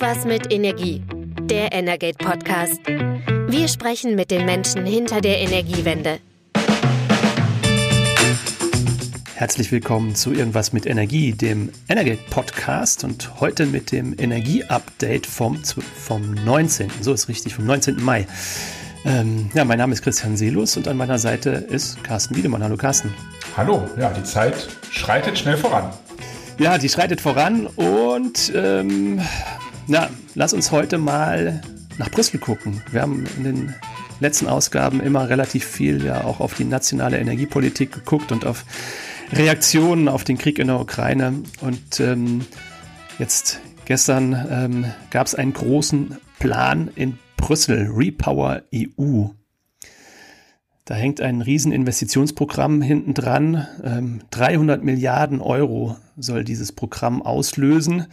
Irgendwas mit Energie. Der Energate Podcast. Wir sprechen mit den Menschen hinter der Energiewende. Herzlich willkommen zu Irgendwas mit Energie, dem Energate Podcast und heute mit dem Energie-Update vom, vom 19. So ist richtig, vom 19. Mai. Ähm, ja, mein Name ist Christian Selus und an meiner Seite ist Carsten Wiedemann. Hallo Carsten. Hallo, ja, die Zeit schreitet schnell voran. Ja, die schreitet voran und ähm, na, lass uns heute mal nach Brüssel gucken. Wir haben in den letzten Ausgaben immer relativ viel ja auch auf die nationale Energiepolitik geguckt und auf Reaktionen auf den Krieg in der Ukraine. Und ähm, jetzt gestern ähm, gab es einen großen Plan in Brüssel, Repower EU. Da hängt ein Rieseninvestitionsprogramm hinten dran. Ähm, 300 Milliarden Euro soll dieses Programm auslösen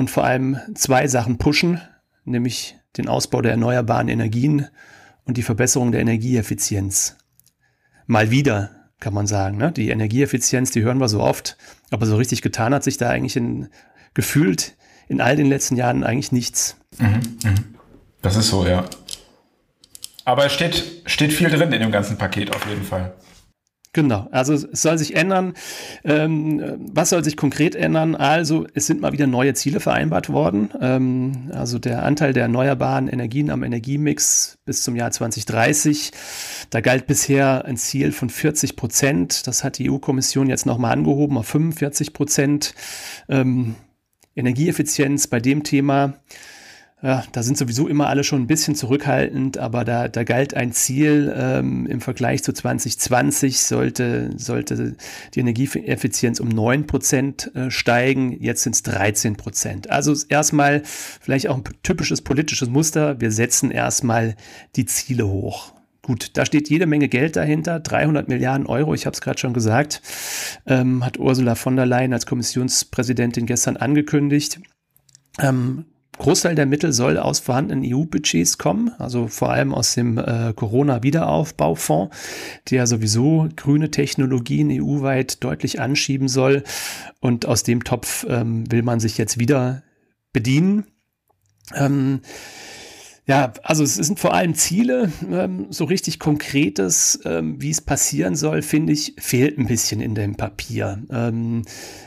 und vor allem zwei Sachen pushen, nämlich den Ausbau der erneuerbaren Energien und die Verbesserung der Energieeffizienz. Mal wieder, kann man sagen. Ne? Die Energieeffizienz, die hören wir so oft, aber so richtig getan hat sich da eigentlich in, gefühlt in all den letzten Jahren eigentlich nichts. Mhm, mh. Das ist so, ja. Aber es steht, steht viel drin in dem ganzen Paket auf jeden Fall. Genau, also es soll sich ändern. Ähm, was soll sich konkret ändern? Also es sind mal wieder neue Ziele vereinbart worden. Ähm, also der Anteil der erneuerbaren Energien am Energiemix bis zum Jahr 2030. Da galt bisher ein Ziel von 40 Prozent. Das hat die EU-Kommission jetzt nochmal angehoben auf 45 Prozent. Ähm, Energieeffizienz bei dem Thema ja, da sind sowieso immer alle schon ein bisschen zurückhaltend, aber da, da galt ein Ziel ähm, im Vergleich zu 2020 sollte, sollte die Energieeffizienz um 9 Prozent äh, steigen, jetzt sind es 13 Prozent. Also erstmal vielleicht auch ein typisches politisches Muster, wir setzen erstmal die Ziele hoch. Gut, da steht jede Menge Geld dahinter, 300 Milliarden Euro, ich habe es gerade schon gesagt, ähm, hat Ursula von der Leyen als Kommissionspräsidentin gestern angekündigt. Ähm, Großteil der Mittel soll aus vorhandenen EU-Budgets kommen, also vor allem aus dem äh, Corona-Wiederaufbaufonds, der sowieso grüne Technologien EU-weit deutlich anschieben soll. Und aus dem Topf ähm, will man sich jetzt wieder bedienen. Ähm, ja, also es sind vor allem Ziele, ähm, so richtig konkretes, ähm, wie es passieren soll, finde ich, fehlt ein bisschen in dem Papier. Ähm,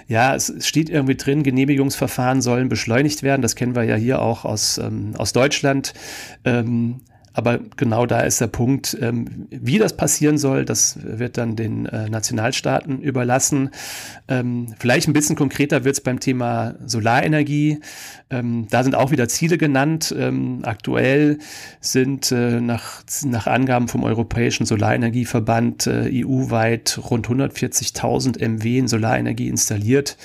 ja, es steht irgendwie drin, Genehmigungsverfahren sollen beschleunigt werden. Das kennen wir ja hier auch aus, aus Deutschland. Aber genau da ist der Punkt, ähm, wie das passieren soll, das wird dann den äh, Nationalstaaten überlassen. Ähm, vielleicht ein bisschen konkreter wird es beim Thema Solarenergie. Ähm, da sind auch wieder Ziele genannt. Ähm, aktuell sind äh, nach, nach Angaben vom Europäischen Solarenergieverband äh, EU-weit rund 140.000 MW in Solarenergie installiert.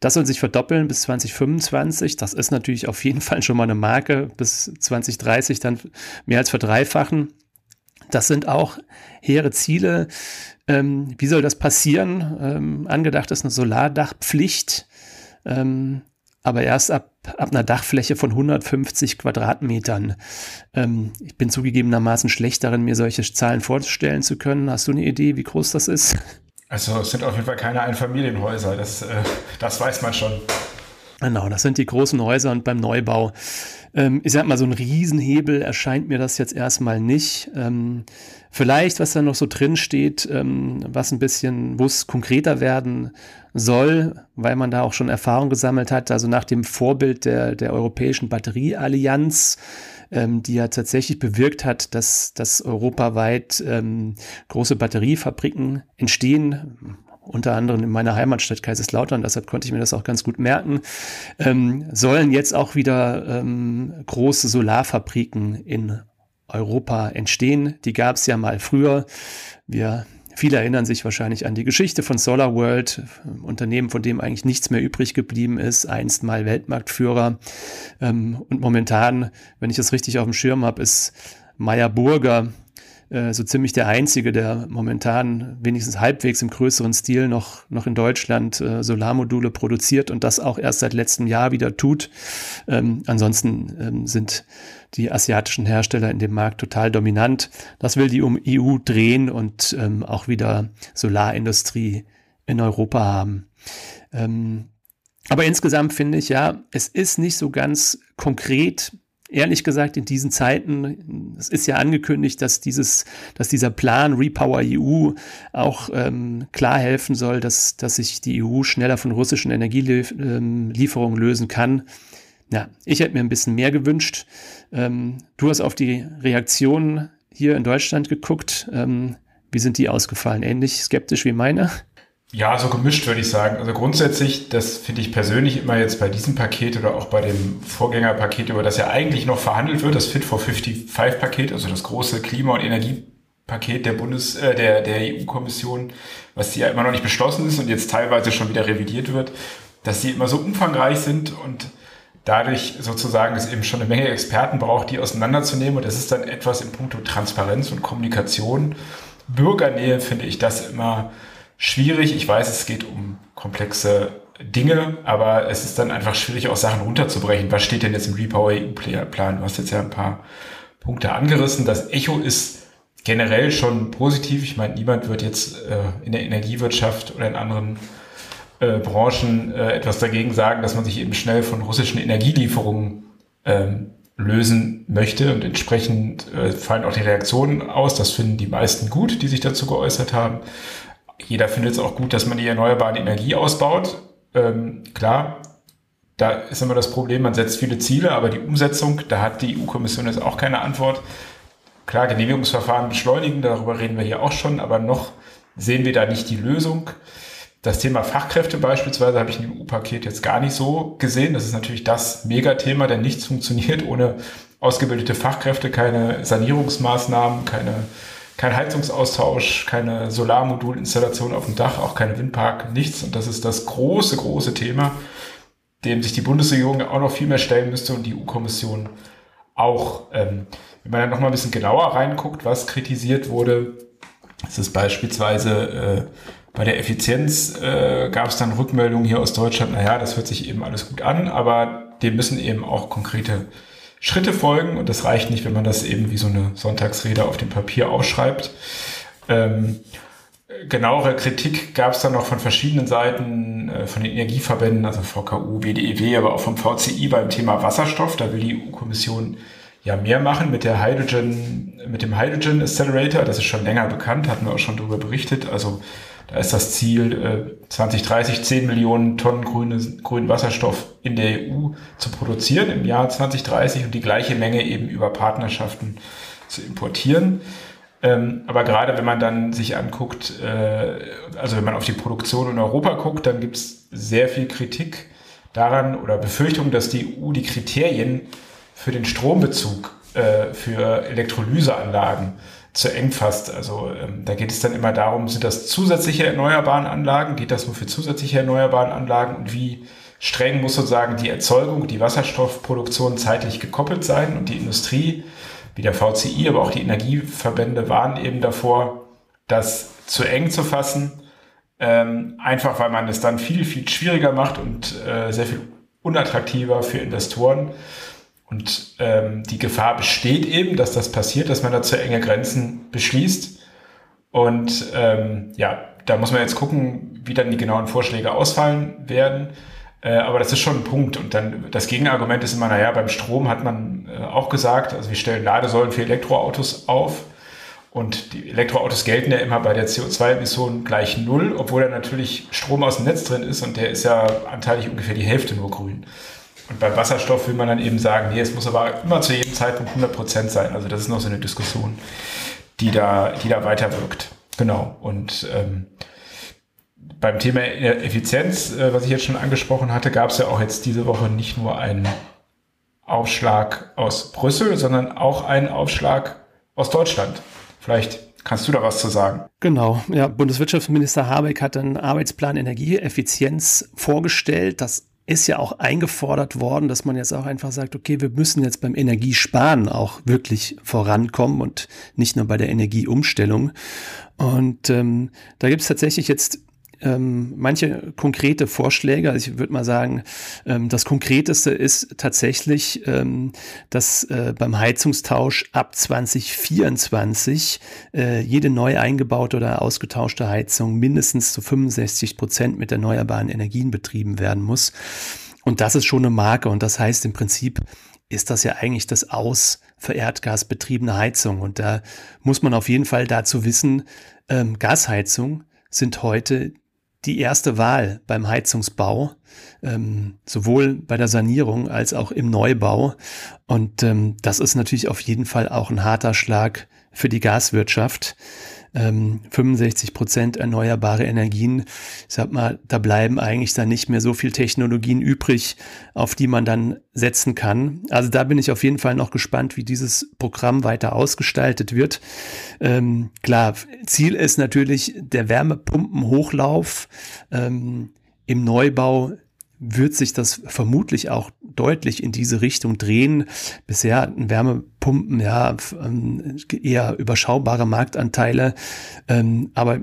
Das soll sich verdoppeln bis 2025. Das ist natürlich auf jeden Fall schon mal eine Marke. Bis 2030 dann mehr als verdreifachen. Das sind auch hehre Ziele. Ähm, wie soll das passieren? Ähm, angedacht ist eine Solardachpflicht, ähm, aber erst ab, ab einer Dachfläche von 150 Quadratmetern. Ähm, ich bin zugegebenermaßen schlecht darin, mir solche Zahlen vorzustellen zu können. Hast du eine Idee, wie groß das ist? Also es sind auf jeden Fall keine Einfamilienhäuser, das, äh, das weiß man schon. Genau, das sind die großen Häuser und beim Neubau. Ähm, ich sag mal, so ein Riesenhebel erscheint mir das jetzt erstmal nicht. Ähm, vielleicht, was da noch so drin steht, ähm, was ein bisschen, wo es konkreter werden soll, weil man da auch schon Erfahrung gesammelt hat, also nach dem Vorbild der, der Europäischen Batterieallianz ähm, die ja tatsächlich bewirkt hat, dass, dass europaweit ähm, große Batteriefabriken entstehen, unter anderem in meiner Heimatstadt Kaiserslautern, deshalb konnte ich mir das auch ganz gut merken, ähm, sollen jetzt auch wieder ähm, große Solarfabriken in Europa entstehen. Die gab es ja mal früher. Wir Viele erinnern sich wahrscheinlich an die Geschichte von Solar World, Unternehmen, von dem eigentlich nichts mehr übrig geblieben ist, einst mal Weltmarktführer. Ähm, und momentan, wenn ich das richtig auf dem Schirm habe, ist Meyer Burger äh, so ziemlich der einzige, der momentan wenigstens halbwegs im größeren Stil noch, noch in Deutschland äh, Solarmodule produziert und das auch erst seit letztem Jahr wieder tut. Ähm, ansonsten ähm, sind die asiatischen Hersteller in dem Markt total dominant. Das will die um EU drehen und ähm, auch wieder Solarindustrie in Europa haben. Ähm, aber insgesamt finde ich ja, es ist nicht so ganz konkret ehrlich gesagt in diesen Zeiten, es ist ja angekündigt, dass dieses, dass dieser Plan Repower EU auch ähm, klar helfen soll, dass, dass sich die EU schneller von russischen Energielieferungen ähm, lösen kann. Ja, ich hätte mir ein bisschen mehr gewünscht. Ähm, du hast auf die Reaktionen hier in Deutschland geguckt. Ähm, wie sind die ausgefallen? Ähnlich skeptisch wie meine? Ja, so gemischt würde ich sagen. Also grundsätzlich, das finde ich persönlich immer jetzt bei diesem Paket oder auch bei dem Vorgängerpaket, über das ja eigentlich noch verhandelt wird, das Fit for 55 Paket, also das große Klima- und Energiepaket der Bundes, äh, der, der EU-Kommission, was ja immer noch nicht beschlossen ist und jetzt teilweise schon wieder revidiert wird, dass die immer so umfangreich sind und dadurch sozusagen es eben schon eine Menge Experten braucht, die auseinanderzunehmen. Und das ist dann etwas im Punkto Transparenz und Kommunikation. Bürgernähe finde ich das immer schwierig. Ich weiß, es geht um komplexe Dinge, aber es ist dann einfach schwierig, auch Sachen runterzubrechen. Was steht denn jetzt im Repower EU-Plan? Du hast jetzt ja ein paar Punkte angerissen. Das Echo ist generell schon positiv. Ich meine, niemand wird jetzt äh, in der Energiewirtschaft oder in anderen äh, Branchen äh, etwas dagegen sagen, dass man sich eben schnell von russischen Energielieferungen ähm, lösen möchte. Und entsprechend äh, fallen auch die Reaktionen aus. Das finden die meisten gut, die sich dazu geäußert haben. Jeder findet es auch gut, dass man die erneuerbare Energie ausbaut. Ähm, klar, da ist immer das Problem, man setzt viele Ziele, aber die Umsetzung, da hat die EU-Kommission jetzt auch keine Antwort. Klar, Genehmigungsverfahren beschleunigen, darüber reden wir hier auch schon, aber noch sehen wir da nicht die Lösung. Das Thema Fachkräfte beispielsweise habe ich im EU-Paket jetzt gar nicht so gesehen. Das ist natürlich das Megathema, denn nichts funktioniert ohne ausgebildete Fachkräfte, keine Sanierungsmaßnahmen, keine kein Heizungsaustausch, keine Solarmodulinstallation auf dem Dach, auch keine Windpark, nichts. Und das ist das große, große Thema, dem sich die Bundesregierung auch noch viel mehr stellen müsste und die EU-Kommission auch. Ähm, wenn man dann noch mal ein bisschen genauer reinguckt, was kritisiert wurde, ist es beispielsweise äh, bei der Effizienz äh, gab es dann Rückmeldungen hier aus Deutschland, naja, das hört sich eben alles gut an, aber dem müssen eben auch konkrete Schritte folgen und das reicht nicht, wenn man das eben wie so eine Sonntagsrede auf dem Papier aufschreibt. Ähm, genauere Kritik gab es dann noch von verschiedenen Seiten, äh, von den Energieverbänden, also VKU, BDEW, aber auch vom VCI beim Thema Wasserstoff. Da will die EU-Kommission ja mehr machen mit der Hydrogen, mit dem Hydrogen Accelerator. Das ist schon länger bekannt, hatten wir auch schon darüber berichtet. Also da ist das Ziel, 2030 äh, 10 Millionen Tonnen grüne, grünen Wasserstoff in der EU zu produzieren im Jahr 2030 und die gleiche Menge eben über Partnerschaften zu importieren. Ähm, aber gerade wenn man dann sich anguckt, äh, also wenn man auf die Produktion in Europa guckt, dann gibt es sehr viel Kritik daran oder Befürchtungen, dass die EU die Kriterien für den Strombezug äh, für Elektrolyseanlagen zu eng fasst. Also ähm, da geht es dann immer darum, sind das zusätzliche erneuerbaren Anlagen? Geht das nur für zusätzliche erneuerbaren Anlagen? Und wie streng muss sozusagen die Erzeugung, die Wasserstoffproduktion zeitlich gekoppelt sein? Und die Industrie, wie der VCI, aber auch die Energieverbände waren eben davor, das zu eng zu fassen. Ähm, einfach weil man es dann viel, viel schwieriger macht und äh, sehr viel unattraktiver für Investoren. Und ähm, die Gefahr besteht eben, dass das passiert, dass man da zu enge Grenzen beschließt. Und ähm, ja, da muss man jetzt gucken, wie dann die genauen Vorschläge ausfallen werden. Äh, aber das ist schon ein Punkt. Und dann das Gegenargument ist immer, naja, beim Strom hat man äh, auch gesagt, also wir stellen Ladesäulen für Elektroautos auf. Und die Elektroautos gelten ja immer bei der CO2-Emission gleich null, obwohl da natürlich Strom aus dem Netz drin ist und der ist ja anteilig ungefähr die Hälfte nur grün. Und beim Wasserstoff will man dann eben sagen, nee, es muss aber immer zu jedem Zeitpunkt 100 Prozent sein. Also das ist noch so eine Diskussion, die da, die da weiterwirkt. Genau. Und ähm, beim Thema Effizienz, äh, was ich jetzt schon angesprochen hatte, gab es ja auch jetzt diese Woche nicht nur einen Aufschlag aus Brüssel, sondern auch einen Aufschlag aus Deutschland. Vielleicht Kannst du da was zu sagen? Genau, ja, Bundeswirtschaftsminister Habeck hat einen Arbeitsplan Energieeffizienz vorgestellt. Das ist ja auch eingefordert worden, dass man jetzt auch einfach sagt, okay, wir müssen jetzt beim Energiesparen auch wirklich vorankommen und nicht nur bei der Energieumstellung. Und ähm, da gibt es tatsächlich jetzt ähm, manche konkrete Vorschläge. Also ich würde mal sagen, ähm, das Konkreteste ist tatsächlich, ähm, dass äh, beim Heizungstausch ab 2024 äh, jede neu eingebaute oder ausgetauschte Heizung mindestens zu 65 Prozent mit erneuerbaren Energien betrieben werden muss. Und das ist schon eine Marke und das heißt im Prinzip, ist das ja eigentlich das Aus für Erdgas betriebene Heizung. Und da muss man auf jeden Fall dazu wissen, ähm, Gasheizung sind heute die erste Wahl beim Heizungsbau, ähm, sowohl bei der Sanierung als auch im Neubau. Und ähm, das ist natürlich auf jeden Fall auch ein harter Schlag für die Gaswirtschaft ähm, 65 Prozent erneuerbare Energien. Ich sag mal, da bleiben eigentlich dann nicht mehr so viel Technologien übrig, auf die man dann setzen kann. Also da bin ich auf jeden Fall noch gespannt, wie dieses Programm weiter ausgestaltet wird. Ähm, klar, Ziel ist natürlich der Wärmepumpenhochlauf ähm, im Neubau wird sich das vermutlich auch deutlich in diese Richtung drehen. Bisher hatten Wärmepumpen ja ähm, eher überschaubare Marktanteile, ähm, aber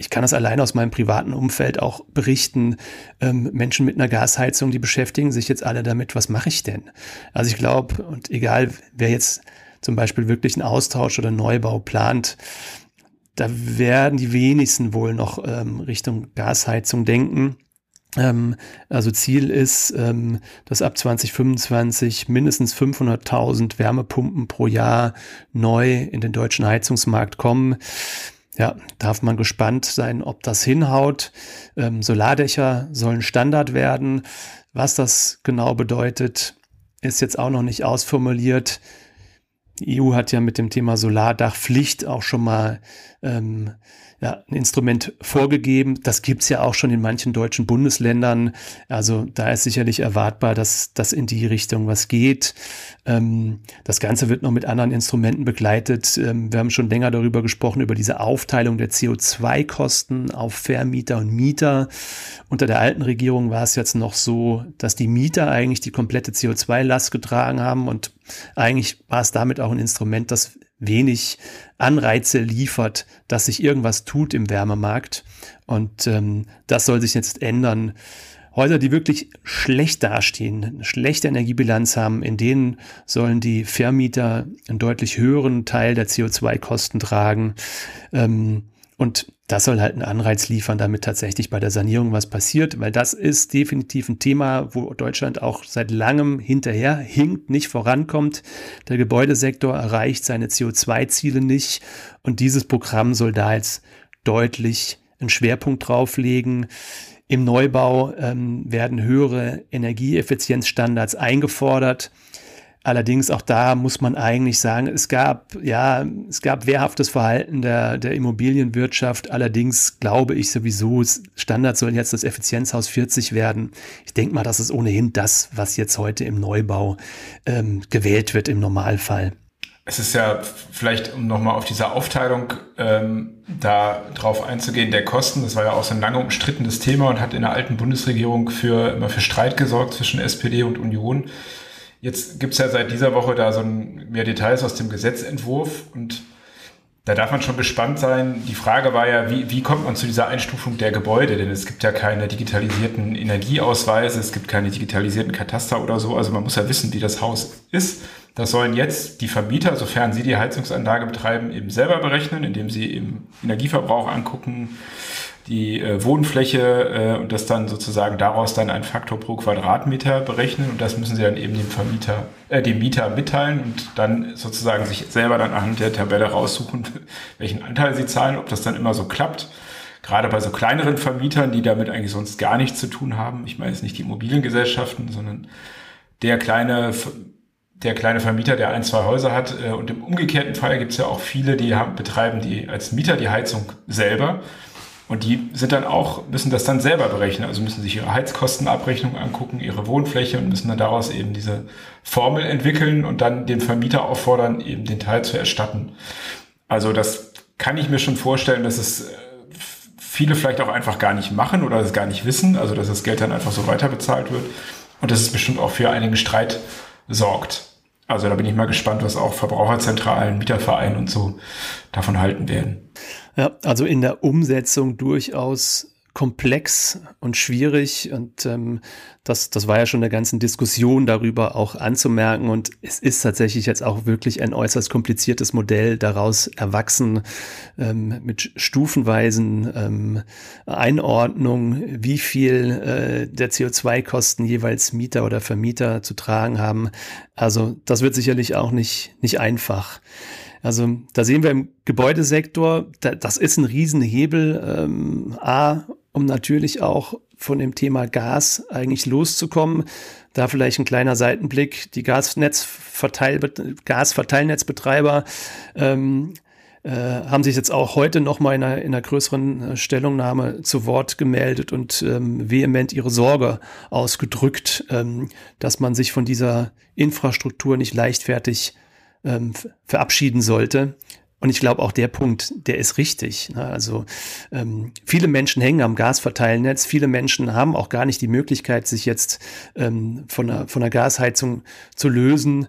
ich kann das allein aus meinem privaten Umfeld auch berichten. Ähm, Menschen mit einer Gasheizung, die beschäftigen sich jetzt alle damit, was mache ich denn? Also ich glaube, und egal wer jetzt zum Beispiel wirklich einen Austausch oder Neubau plant, da werden die wenigsten wohl noch ähm, Richtung Gasheizung denken. Ähm, also Ziel ist, ähm, dass ab 2025 mindestens 500.000 Wärmepumpen pro Jahr neu in den deutschen Heizungsmarkt kommen. Ja, darf man gespannt sein, ob das hinhaut. Ähm, Solardächer sollen Standard werden. Was das genau bedeutet, ist jetzt auch noch nicht ausformuliert. Die EU hat ja mit dem Thema Solardachpflicht auch schon mal ähm, ja, ein Instrument vorgegeben. Das gibt's ja auch schon in manchen deutschen Bundesländern. Also da ist sicherlich erwartbar, dass das in die Richtung was geht. Ähm, das Ganze wird noch mit anderen Instrumenten begleitet. Ähm, wir haben schon länger darüber gesprochen, über diese Aufteilung der CO2-Kosten auf Vermieter und Mieter. Unter der alten Regierung war es jetzt noch so, dass die Mieter eigentlich die komplette CO2-Last getragen haben und eigentlich war es damit auch ein Instrument, das wenig Anreize liefert, dass sich irgendwas tut im Wärmemarkt. Und ähm, das soll sich jetzt ändern. Häuser, die wirklich schlecht dastehen, eine schlechte Energiebilanz haben, in denen sollen die Vermieter einen deutlich höheren Teil der CO2-Kosten tragen. Ähm, und das soll halt einen Anreiz liefern, damit tatsächlich bei der Sanierung was passiert, weil das ist definitiv ein Thema, wo Deutschland auch seit langem hinterher hinkt, nicht vorankommt. Der Gebäudesektor erreicht seine CO2-Ziele nicht und dieses Programm soll da jetzt deutlich einen Schwerpunkt drauflegen. Im Neubau ähm, werden höhere Energieeffizienzstandards eingefordert. Allerdings auch da muss man eigentlich sagen, es gab, ja, es gab wehrhaftes Verhalten der, der Immobilienwirtschaft. Allerdings glaube ich sowieso, Standard soll jetzt das Effizienzhaus 40 werden. Ich denke mal, das ist ohnehin das, was jetzt heute im Neubau ähm, gewählt wird im Normalfall. Es ist ja vielleicht, um nochmal auf diese Aufteilung ähm, da drauf einzugehen, der Kosten, das war ja auch so ein lange umstrittenes Thema und hat in der alten Bundesregierung für immer für Streit gesorgt zwischen SPD und Union. Jetzt gibt's ja seit dieser Woche da so ein, mehr Details aus dem Gesetzentwurf und da darf man schon gespannt sein. Die Frage war ja, wie, wie kommt man zu dieser Einstufung der Gebäude? Denn es gibt ja keine digitalisierten Energieausweise, es gibt keine digitalisierten Kataster oder so. Also man muss ja wissen, wie das Haus ist. Das sollen jetzt die Vermieter, sofern sie die Heizungsanlage betreiben, eben selber berechnen, indem sie eben Energieverbrauch angucken, die äh, Wohnfläche äh, und das dann sozusagen daraus dann ein Faktor pro Quadratmeter berechnen und das müssen sie dann eben dem Vermieter, äh, dem Mieter mitteilen und dann sozusagen sich selber dann anhand der Tabelle raussuchen, welchen Anteil sie zahlen, ob das dann immer so klappt. Gerade bei so kleineren Vermietern, die damit eigentlich sonst gar nichts zu tun haben. Ich meine jetzt nicht die Immobiliengesellschaften, sondern der kleine der kleine Vermieter, der ein, zwei Häuser hat. Äh, und im umgekehrten Fall gibt es ja auch viele, die haben, betreiben die als Mieter die Heizung selber und die sind dann auch, müssen das dann selber berechnen, also müssen sich ihre Heizkostenabrechnung angucken, ihre Wohnfläche und müssen dann daraus eben diese Formel entwickeln und dann den Vermieter auffordern, eben den Teil zu erstatten. Also das kann ich mir schon vorstellen, dass es äh, viele vielleicht auch einfach gar nicht machen oder es gar nicht wissen, also dass das Geld dann einfach so weiter bezahlt wird und dass es bestimmt auch für einigen Streit sorgt. Also da bin ich mal gespannt, was auch Verbraucherzentralen, Mietervereine und so davon halten werden. Ja, also in der Umsetzung durchaus komplex und schwierig und ähm, das, das war ja schon der ganzen Diskussion darüber auch anzumerken und es ist tatsächlich jetzt auch wirklich ein äußerst kompliziertes Modell daraus erwachsen ähm, mit stufenweisen ähm, Einordnung, wie viel äh, der CO2-Kosten jeweils Mieter oder Vermieter zu tragen haben. Also das wird sicherlich auch nicht, nicht einfach. Also da sehen wir im Gebäudesektor, da, das ist ein Riesenhebel, ähm, A, um natürlich auch von dem Thema Gas eigentlich loszukommen. Da vielleicht ein kleiner Seitenblick. Die Gasnetzverteil Gasverteilnetzbetreiber ähm, äh, haben sich jetzt auch heute noch mal in einer, in einer größeren äh, Stellungnahme zu Wort gemeldet und ähm, vehement ihre Sorge ausgedrückt, ähm, dass man sich von dieser Infrastruktur nicht leichtfertig ähm, verabschieden sollte. Und ich glaube, auch der Punkt, der ist richtig. Ne? Also ähm, viele Menschen hängen am Gasverteilnetz. Viele Menschen haben auch gar nicht die Möglichkeit, sich jetzt ähm, von, der, von der Gasheizung zu lösen.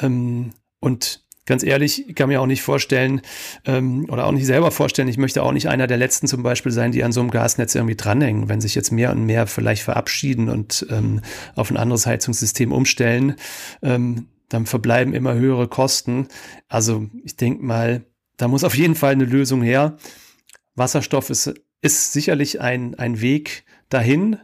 Ähm, und ganz ehrlich, ich kann mir auch nicht vorstellen ähm, oder auch nicht selber vorstellen, ich möchte auch nicht einer der Letzten zum Beispiel sein, die an so einem Gasnetz irgendwie dranhängen, wenn sich jetzt mehr und mehr vielleicht verabschieden und ähm, auf ein anderes Heizungssystem umstellen. Ähm, dann verbleiben immer höhere Kosten. Also ich denke mal, da muss auf jeden Fall eine Lösung her. Wasserstoff ist, ist sicherlich ein, ein Weg dahin.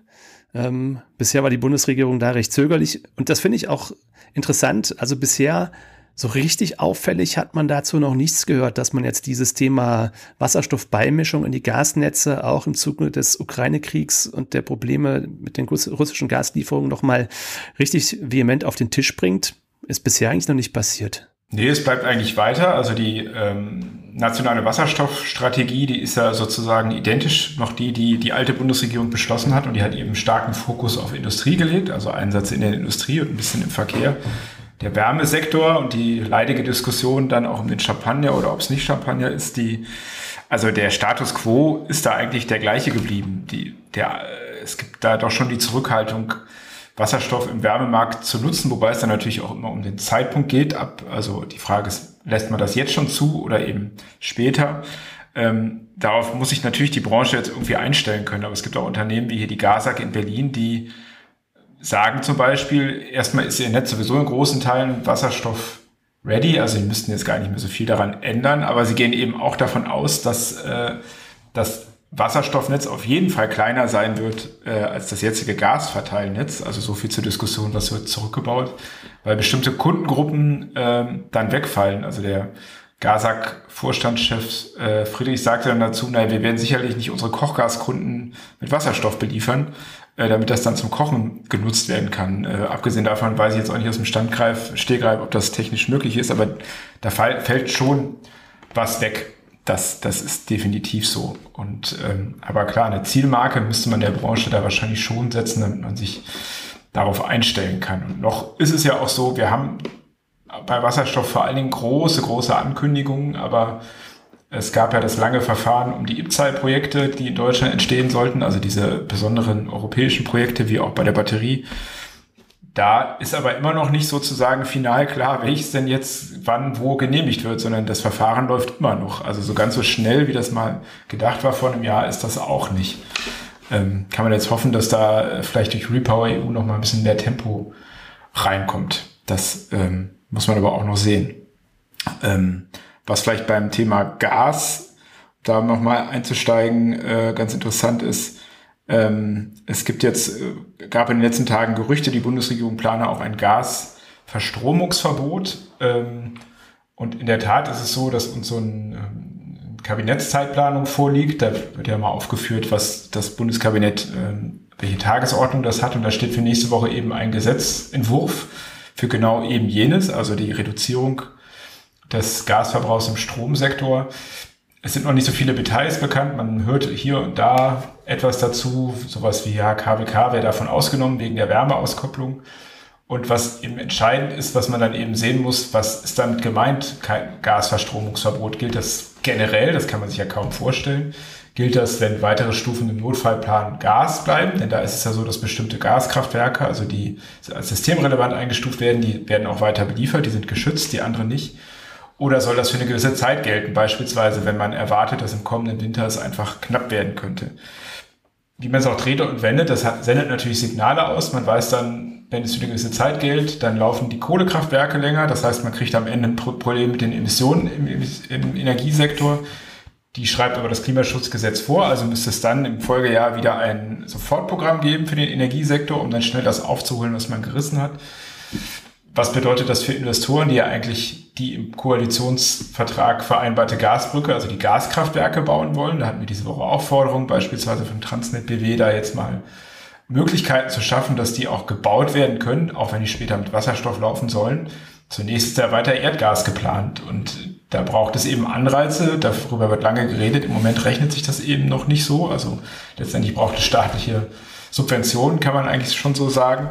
Ähm, bisher war die Bundesregierung da recht zögerlich und das finde ich auch interessant. Also bisher so richtig auffällig hat man dazu noch nichts gehört, dass man jetzt dieses Thema Wasserstoffbeimischung in die Gasnetze auch im Zuge des Ukraine-Kriegs und der Probleme mit den russischen Gaslieferungen nochmal richtig vehement auf den Tisch bringt ist bisher eigentlich noch nicht passiert. Nee, es bleibt eigentlich weiter. Also die ähm, nationale Wasserstoffstrategie, die ist ja sozusagen identisch noch die, die die alte Bundesregierung beschlossen hat und die hat eben starken Fokus auf Industrie gelegt, also Einsatz in der Industrie und ein bisschen im Verkehr. Der Wärmesektor und die leidige Diskussion dann auch um den Champagner oder ob es nicht Champagner ist, die, also der Status quo ist da eigentlich der gleiche geblieben. Die, der, es gibt da doch schon die Zurückhaltung, Wasserstoff im Wärmemarkt zu nutzen, wobei es dann natürlich auch immer um den Zeitpunkt geht. Ab, also die Frage ist, lässt man das jetzt schon zu oder eben später? Ähm, darauf muss sich natürlich die Branche jetzt irgendwie einstellen können. Aber es gibt auch Unternehmen wie hier die Gasag in Berlin, die sagen zum Beispiel, erstmal ist ihr Netz sowieso in großen Teilen Wasserstoff ready, also sie müssten jetzt gar nicht mehr so viel daran ändern, aber sie gehen eben auch davon aus, dass, äh, dass Wasserstoffnetz auf jeden Fall kleiner sein wird äh, als das jetzige Gasverteilnetz. Also so viel zur Diskussion, was wird zurückgebaut, weil bestimmte Kundengruppen äh, dann wegfallen. Also der Gasak-Vorstandschef äh, Friedrich sagte dann dazu, naja, wir werden sicherlich nicht unsere Kochgaskunden mit Wasserstoff beliefern, äh, damit das dann zum Kochen genutzt werden kann. Äh, abgesehen davon weiß ich jetzt auch nicht aus dem Standgreif, Stehgreif, ob das technisch möglich ist, aber da fall, fällt schon was weg das, das ist definitiv so. Und ähm, aber klar, eine Zielmarke müsste man der Branche da wahrscheinlich schon setzen, damit man sich darauf einstellen kann. Und noch ist es ja auch so, wir haben bei Wasserstoff vor allen Dingen große, große Ankündigungen, aber es gab ja das lange Verfahren um die IPCEI-Projekte, die in Deutschland entstehen sollten, also diese besonderen europäischen Projekte, wie auch bei der Batterie. Da ist aber immer noch nicht sozusagen final klar, welches denn jetzt wann wo genehmigt wird, sondern das Verfahren läuft immer noch. Also so ganz so schnell, wie das mal gedacht war vor einem Jahr, ist das auch nicht. Ähm, kann man jetzt hoffen, dass da vielleicht durch Repower EU noch mal ein bisschen mehr Tempo reinkommt. Das ähm, muss man aber auch noch sehen. Ähm, was vielleicht beim Thema Gas, da noch mal einzusteigen, äh, ganz interessant ist, ähm, es gibt jetzt, äh, gab in den letzten Tagen Gerüchte, die Bundesregierung plane auch ein Gasverstromungsverbot. Ähm, und in der Tat ist es so, dass uns so ein ähm, Kabinettszeitplanung vorliegt. Da wird ja mal aufgeführt, was das Bundeskabinett, ähm, welche Tagesordnung das hat. Und da steht für nächste Woche eben ein Gesetzentwurf für genau eben jenes, also die Reduzierung des Gasverbrauchs im Stromsektor. Es sind noch nicht so viele Details bekannt. Man hört hier und da etwas dazu, sowas wie ja, KWK wäre davon ausgenommen wegen der Wärmeauskopplung. Und was eben entscheidend ist, was man dann eben sehen muss, was ist damit gemeint, kein Gasverstromungsverbot? Gilt das generell? Das kann man sich ja kaum vorstellen. Gilt das, wenn weitere Stufen im Notfallplan Gas bleiben? Denn da ist es ja so, dass bestimmte Gaskraftwerke, also die als systemrelevant eingestuft werden, die werden auch weiter beliefert, die sind geschützt, die anderen nicht. Oder soll das für eine gewisse Zeit gelten, beispielsweise wenn man erwartet, dass im kommenden Winter es einfach knapp werden könnte? Wie man es auch dreht und wendet, das sendet natürlich Signale aus. Man weiß dann, wenn es für eine gewisse Zeit gilt, dann laufen die Kohlekraftwerke länger. Das heißt, man kriegt am Ende ein Problem mit den Emissionen im, im Energiesektor. Die schreibt aber das Klimaschutzgesetz vor, also müsste es dann im Folgejahr wieder ein Sofortprogramm geben für den Energiesektor, um dann schnell das aufzuholen, was man gerissen hat. Was bedeutet das für Investoren, die ja eigentlich die im Koalitionsvertrag vereinbarte Gasbrücke, also die Gaskraftwerke bauen wollen? Da hatten wir diese Woche auch Forderungen, beispielsweise vom Transnet BW, da jetzt mal Möglichkeiten zu schaffen, dass die auch gebaut werden können, auch wenn die später mit Wasserstoff laufen sollen. Zunächst ist ja weiter Erdgas geplant und da braucht es eben Anreize. Darüber wird lange geredet. Im Moment rechnet sich das eben noch nicht so. Also letztendlich braucht es staatliche Subventionen, kann man eigentlich schon so sagen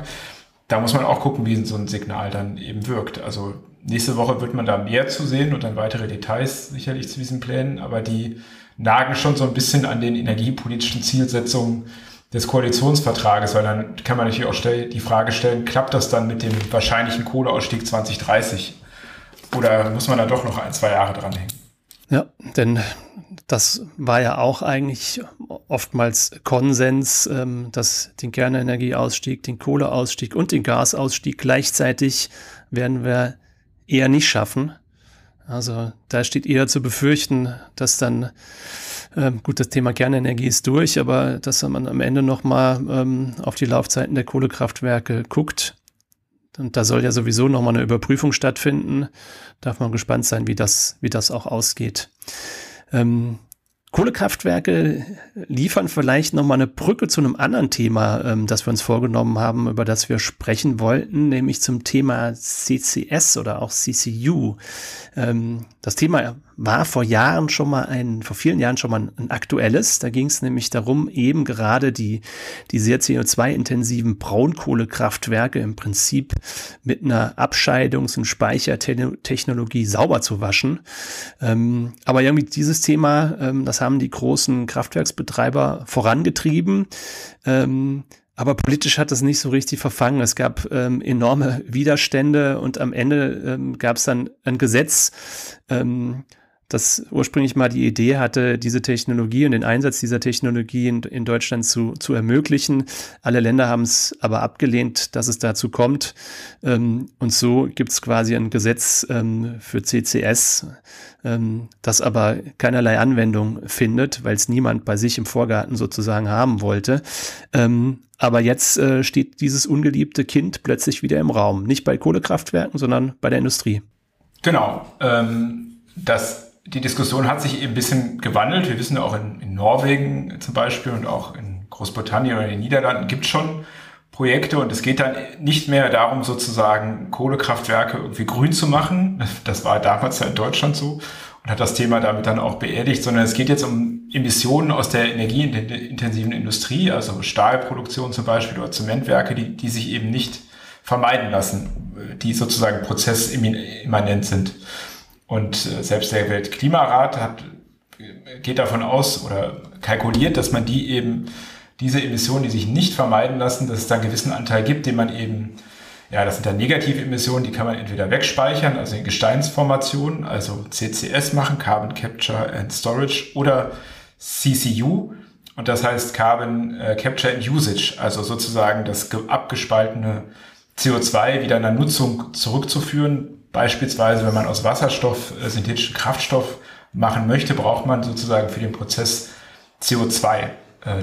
da muss man auch gucken, wie so ein Signal dann eben wirkt. Also nächste Woche wird man da mehr zu sehen und dann weitere Details sicherlich zu diesen Plänen, aber die nagen schon so ein bisschen an den energiepolitischen Zielsetzungen des Koalitionsvertrages, weil dann kann man natürlich auch die Frage stellen, klappt das dann mit dem wahrscheinlichen Kohleausstieg 2030? Oder muss man da doch noch ein, zwei Jahre dranhängen? Ja, denn das war ja auch eigentlich oftmals Konsens, ähm, dass den Kernenergieausstieg, den Kohleausstieg und den Gasausstieg gleichzeitig werden wir eher nicht schaffen. Also da steht eher zu befürchten, dass dann ähm, gut, das Thema Kernenergie ist durch, aber dass man am Ende nochmal ähm, auf die Laufzeiten der Kohlekraftwerke guckt und da soll ja sowieso nochmal eine Überprüfung stattfinden. Darf man gespannt sein, wie das, wie das auch ausgeht. Ähm, Kohlekraftwerke liefern vielleicht nochmal eine Brücke zu einem anderen Thema, ähm, das wir uns vorgenommen haben, über das wir sprechen wollten, nämlich zum Thema CCS oder auch CCU. Ähm, das Thema war vor Jahren schon mal ein, vor vielen Jahren schon mal ein, aktuelles. Da ging es nämlich darum, eben gerade die, die sehr CO2-intensiven Braunkohlekraftwerke im Prinzip mit einer Abscheidungs- und Speichertechnologie sauber zu waschen. Ähm, aber irgendwie dieses Thema, ähm, das haben die großen Kraftwerksbetreiber vorangetrieben. Ähm, aber politisch hat das nicht so richtig verfangen. Es gab ähm, enorme Widerstände und am Ende ähm, gab es dann ein Gesetz, ähm, das ursprünglich mal die Idee hatte, diese Technologie und den Einsatz dieser Technologie in, in Deutschland zu, zu ermöglichen. Alle Länder haben es aber abgelehnt, dass es dazu kommt. Ähm, und so gibt es quasi ein Gesetz ähm, für CCS, ähm, das aber keinerlei Anwendung findet, weil es niemand bei sich im Vorgarten sozusagen haben wollte. Ähm, aber jetzt äh, steht dieses ungeliebte Kind plötzlich wieder im Raum. Nicht bei Kohlekraftwerken, sondern bei der Industrie. Genau. Ähm, das die Diskussion hat sich eben ein bisschen gewandelt. Wir wissen auch in, in Norwegen zum Beispiel und auch in Großbritannien oder in den Niederlanden gibt es schon Projekte und es geht dann nicht mehr darum, sozusagen Kohlekraftwerke irgendwie grün zu machen. Das war damals ja in Deutschland so und hat das Thema damit dann auch beerdigt, sondern es geht jetzt um Emissionen aus der energieintensiven Industrie, also Stahlproduktion zum Beispiel oder Zementwerke, die, die sich eben nicht vermeiden lassen, die sozusagen prozessimmanent sind. Und äh, selbst der Weltklimarat hat, geht davon aus oder kalkuliert, dass man die eben, diese Emissionen, die sich nicht vermeiden lassen, dass es da einen gewissen Anteil gibt, den man eben, ja, das sind dann negative Emissionen, die kann man entweder wegspeichern, also in Gesteinsformationen, also CCS machen, Carbon Capture and Storage, oder CCU, und das heißt Carbon äh, Capture and Usage, also sozusagen das abgespaltene CO2 wieder in der Nutzung zurückzuführen, Beispielsweise, wenn man aus Wasserstoff äh, synthetischen Kraftstoff machen möchte, braucht man sozusagen für den Prozess CO2. Äh,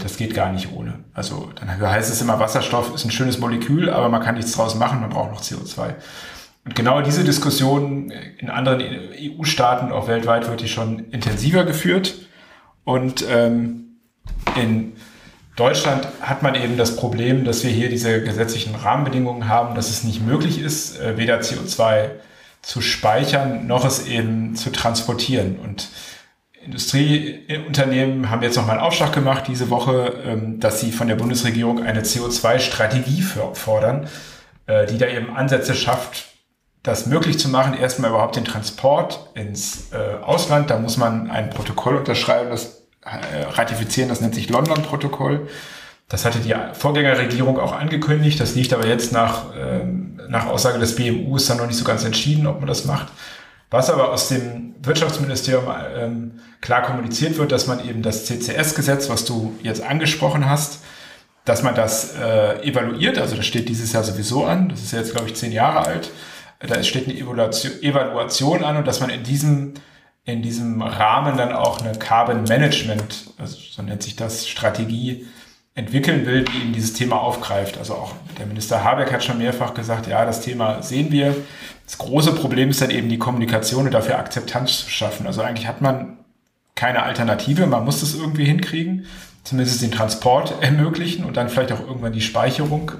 das geht gar nicht ohne. Also dann heißt es immer, Wasserstoff ist ein schönes Molekül, aber man kann nichts draus machen, man braucht noch CO2. Und genau diese Diskussion in anderen EU-Staaten, auch weltweit, wird die schon intensiver geführt. Und ähm, in Deutschland hat man eben das Problem, dass wir hier diese gesetzlichen Rahmenbedingungen haben, dass es nicht möglich ist, äh, weder CO2 zu speichern, noch es eben zu transportieren. Und Industrieunternehmen haben jetzt noch mal einen Aufschlag gemacht diese Woche, ähm, dass sie von der Bundesregierung eine CO2-Strategie fordern, äh, die da eben Ansätze schafft, das möglich zu machen, erstmal überhaupt den Transport ins äh, Ausland. Da muss man ein Protokoll unterschreiben, das äh, ratifizieren, das nennt sich London-Protokoll. Das hatte die Vorgängerregierung auch angekündigt. Das liegt aber jetzt nach, ähm, nach Aussage des BMU ist dann noch nicht so ganz entschieden, ob man das macht. Was aber aus dem Wirtschaftsministerium ähm, klar kommuniziert wird, dass man eben das CCS-Gesetz, was du jetzt angesprochen hast, dass man das äh, evaluiert. Also das steht dieses Jahr sowieso an. Das ist jetzt, glaube ich, zehn Jahre alt. Da steht eine Evaluation, Evaluation an und dass man in diesem in diesem Rahmen dann auch eine Carbon Management, also so nennt sich das, Strategie entwickeln will, die eben dieses Thema aufgreift. Also auch der Minister Habeck hat schon mehrfach gesagt, ja, das Thema sehen wir. Das große Problem ist dann eben die Kommunikation und dafür Akzeptanz zu schaffen. Also eigentlich hat man keine Alternative, man muss das irgendwie hinkriegen, zumindest den Transport ermöglichen und dann vielleicht auch irgendwann die Speicherung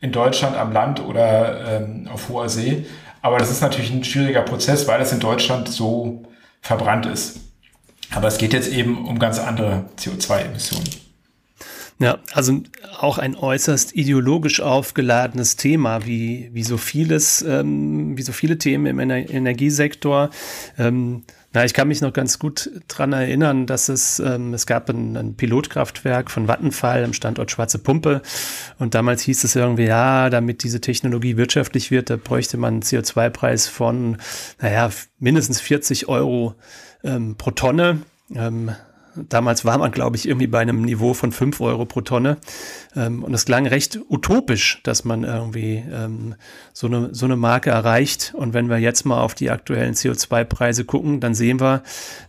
in Deutschland am Land oder ähm, auf hoher See. Aber das ist natürlich ein schwieriger Prozess, weil es in Deutschland so verbrannt ist. Aber es geht jetzt eben um ganz andere CO2-Emissionen. Ja, also auch ein äußerst ideologisch aufgeladenes Thema, wie, wie so vieles, ähm, wie so viele Themen im Ener Energiesektor. Ähm, na, ich kann mich noch ganz gut dran erinnern, dass es, ähm, es gab ein, ein Pilotkraftwerk von Vattenfall am Standort Schwarze Pumpe. Und damals hieß es irgendwie, ja, damit diese Technologie wirtschaftlich wird, da bräuchte man einen CO2-Preis von, naja, mindestens 40 Euro ähm, pro Tonne. Ähm, Damals war man, glaube ich, irgendwie bei einem Niveau von 5 Euro pro Tonne. Ähm, und es klang recht utopisch, dass man irgendwie ähm, so, eine, so eine Marke erreicht. Und wenn wir jetzt mal auf die aktuellen CO2-Preise gucken, dann sehen wir,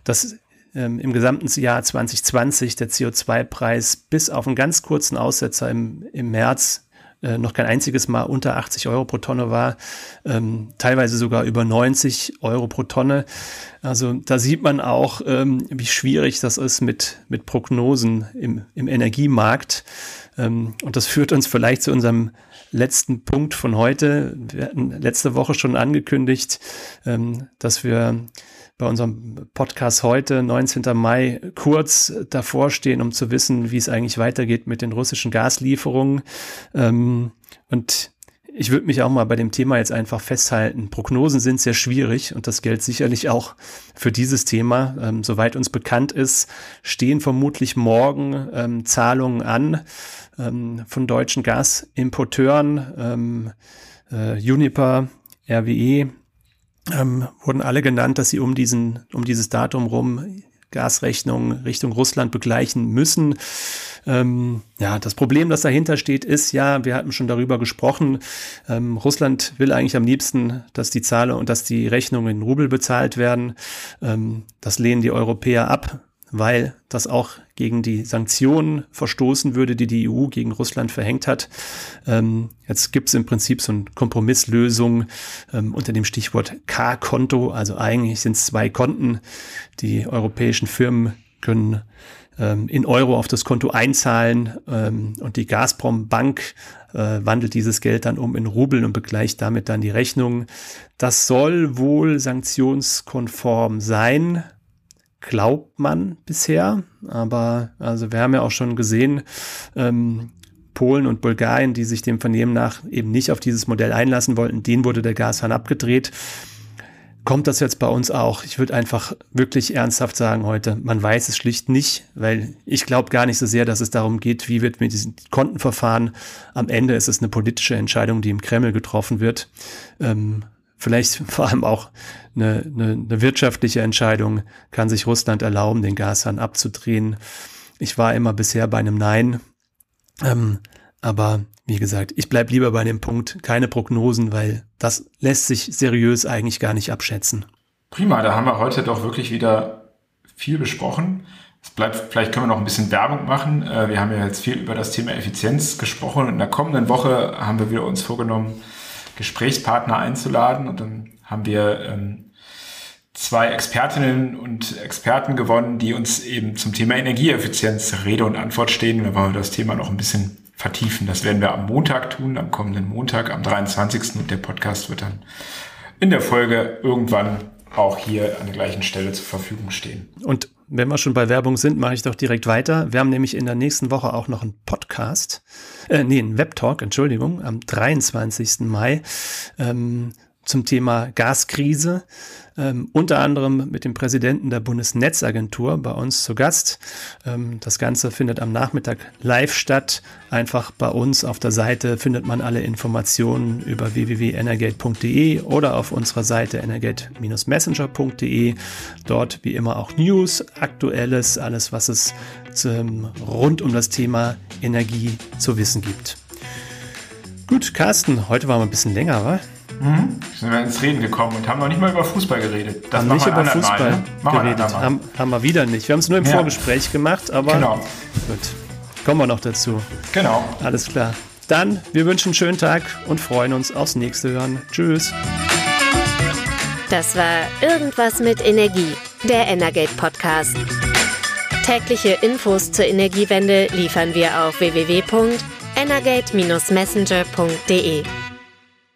dass ähm, im gesamten Jahr 2020 der CO2-Preis bis auf einen ganz kurzen Aussetzer im, im März äh, noch kein einziges Mal unter 80 Euro pro Tonne war, ähm, teilweise sogar über 90 Euro pro Tonne. Also da sieht man auch, ähm, wie schwierig das ist mit, mit Prognosen im, im Energiemarkt. Ähm, und das führt uns vielleicht zu unserem letzten Punkt von heute. Wir hatten letzte Woche schon angekündigt, ähm, dass wir bei unserem Podcast heute, 19. Mai, kurz davor stehen, um zu wissen, wie es eigentlich weitergeht mit den russischen Gaslieferungen. Ähm, und ich würde mich auch mal bei dem Thema jetzt einfach festhalten. Prognosen sind sehr schwierig und das gilt sicherlich auch für dieses Thema. Ähm, soweit uns bekannt ist, stehen vermutlich morgen ähm, Zahlungen an ähm, von deutschen Gasimporteuren, ähm, äh, Uniper, RWE, ähm, wurden alle genannt, dass sie um diesen, um dieses Datum rum Gasrechnungen Richtung Russland begleichen müssen. Ähm, ja, das Problem, das dahinter steht, ist ja, wir hatten schon darüber gesprochen, ähm, Russland will eigentlich am liebsten, dass die Zahlung und dass die Rechnungen in Rubel bezahlt werden. Ähm, das lehnen die Europäer ab weil das auch gegen die Sanktionen verstoßen würde, die die EU gegen Russland verhängt hat. Ähm, jetzt gibt es im Prinzip so eine Kompromisslösung ähm, unter dem Stichwort K-Konto. Also eigentlich sind es zwei Konten. Die europäischen Firmen können ähm, in Euro auf das Konto einzahlen ähm, und die Gazprom Bank äh, wandelt dieses Geld dann um in Rubeln und begleicht damit dann die Rechnung. Das soll wohl sanktionskonform sein glaubt man bisher. Aber also wir haben ja auch schon gesehen, ähm, Polen und Bulgarien, die sich dem Vernehmen nach eben nicht auf dieses Modell einlassen wollten, denen wurde der Gashahn abgedreht. Kommt das jetzt bei uns auch? Ich würde einfach wirklich ernsthaft sagen heute, man weiß es schlicht nicht, weil ich glaube gar nicht so sehr, dass es darum geht, wie wird mit diesen Kontenverfahren. Am Ende ist es eine politische Entscheidung, die im Kreml getroffen wird. Ähm, vielleicht vor allem auch eine, eine, eine wirtschaftliche Entscheidung, kann sich Russland erlauben, den Gashahn abzudrehen. Ich war immer bisher bei einem Nein. Ähm, aber wie gesagt, ich bleib lieber bei dem Punkt, keine Prognosen, weil das lässt sich seriös eigentlich gar nicht abschätzen. Prima, da haben wir heute doch wirklich wieder viel besprochen. Es bleibt, vielleicht können wir noch ein bisschen Werbung machen. Äh, wir haben ja jetzt viel über das Thema Effizienz gesprochen in der kommenden Woche haben wir wieder uns vorgenommen, Gesprächspartner einzuladen. Und dann haben wir ähm, zwei Expertinnen und Experten gewonnen, die uns eben zum Thema Energieeffizienz Rede und Antwort stehen. Da wollen wir das Thema noch ein bisschen vertiefen. Das werden wir am Montag tun, am kommenden Montag, am 23. Und der Podcast wird dann in der Folge irgendwann auch hier an der gleichen Stelle zur Verfügung stehen. Und wenn wir schon bei Werbung sind, mache ich doch direkt weiter. Wir haben nämlich in der nächsten Woche auch noch einen Podcast, äh, nee, einen Webtalk, Entschuldigung, am 23. Mai. Ähm, zum Thema Gaskrise ähm, unter anderem mit dem Präsidenten der Bundesnetzagentur bei uns zu Gast. Ähm, das Ganze findet am Nachmittag live statt. Einfach bei uns auf der Seite findet man alle Informationen über www.energate.de oder auf unserer Seite energate-messenger.de. Dort wie immer auch News, Aktuelles, alles, was es zum, rund um das Thema Energie zu wissen gibt. Gut, Carsten, heute war wir ein bisschen länger, wa? Mhm. Sind wir ins Reden gekommen und haben noch nicht mal über Fußball geredet. Das haben nicht über Fußball Mal, ne? geredet. Haben, haben, wir wieder nicht. Wir haben es nur im ja. Vorgespräch gemacht, aber genau. gut. Kommen wir noch dazu. Genau. Alles klar. Dann, wir wünschen einen schönen Tag und freuen uns aufs nächste Hören. Tschüss. Das war Irgendwas mit Energie, der Energate Podcast. Tägliche Infos zur Energiewende liefern wir auf www.energate-messenger.de.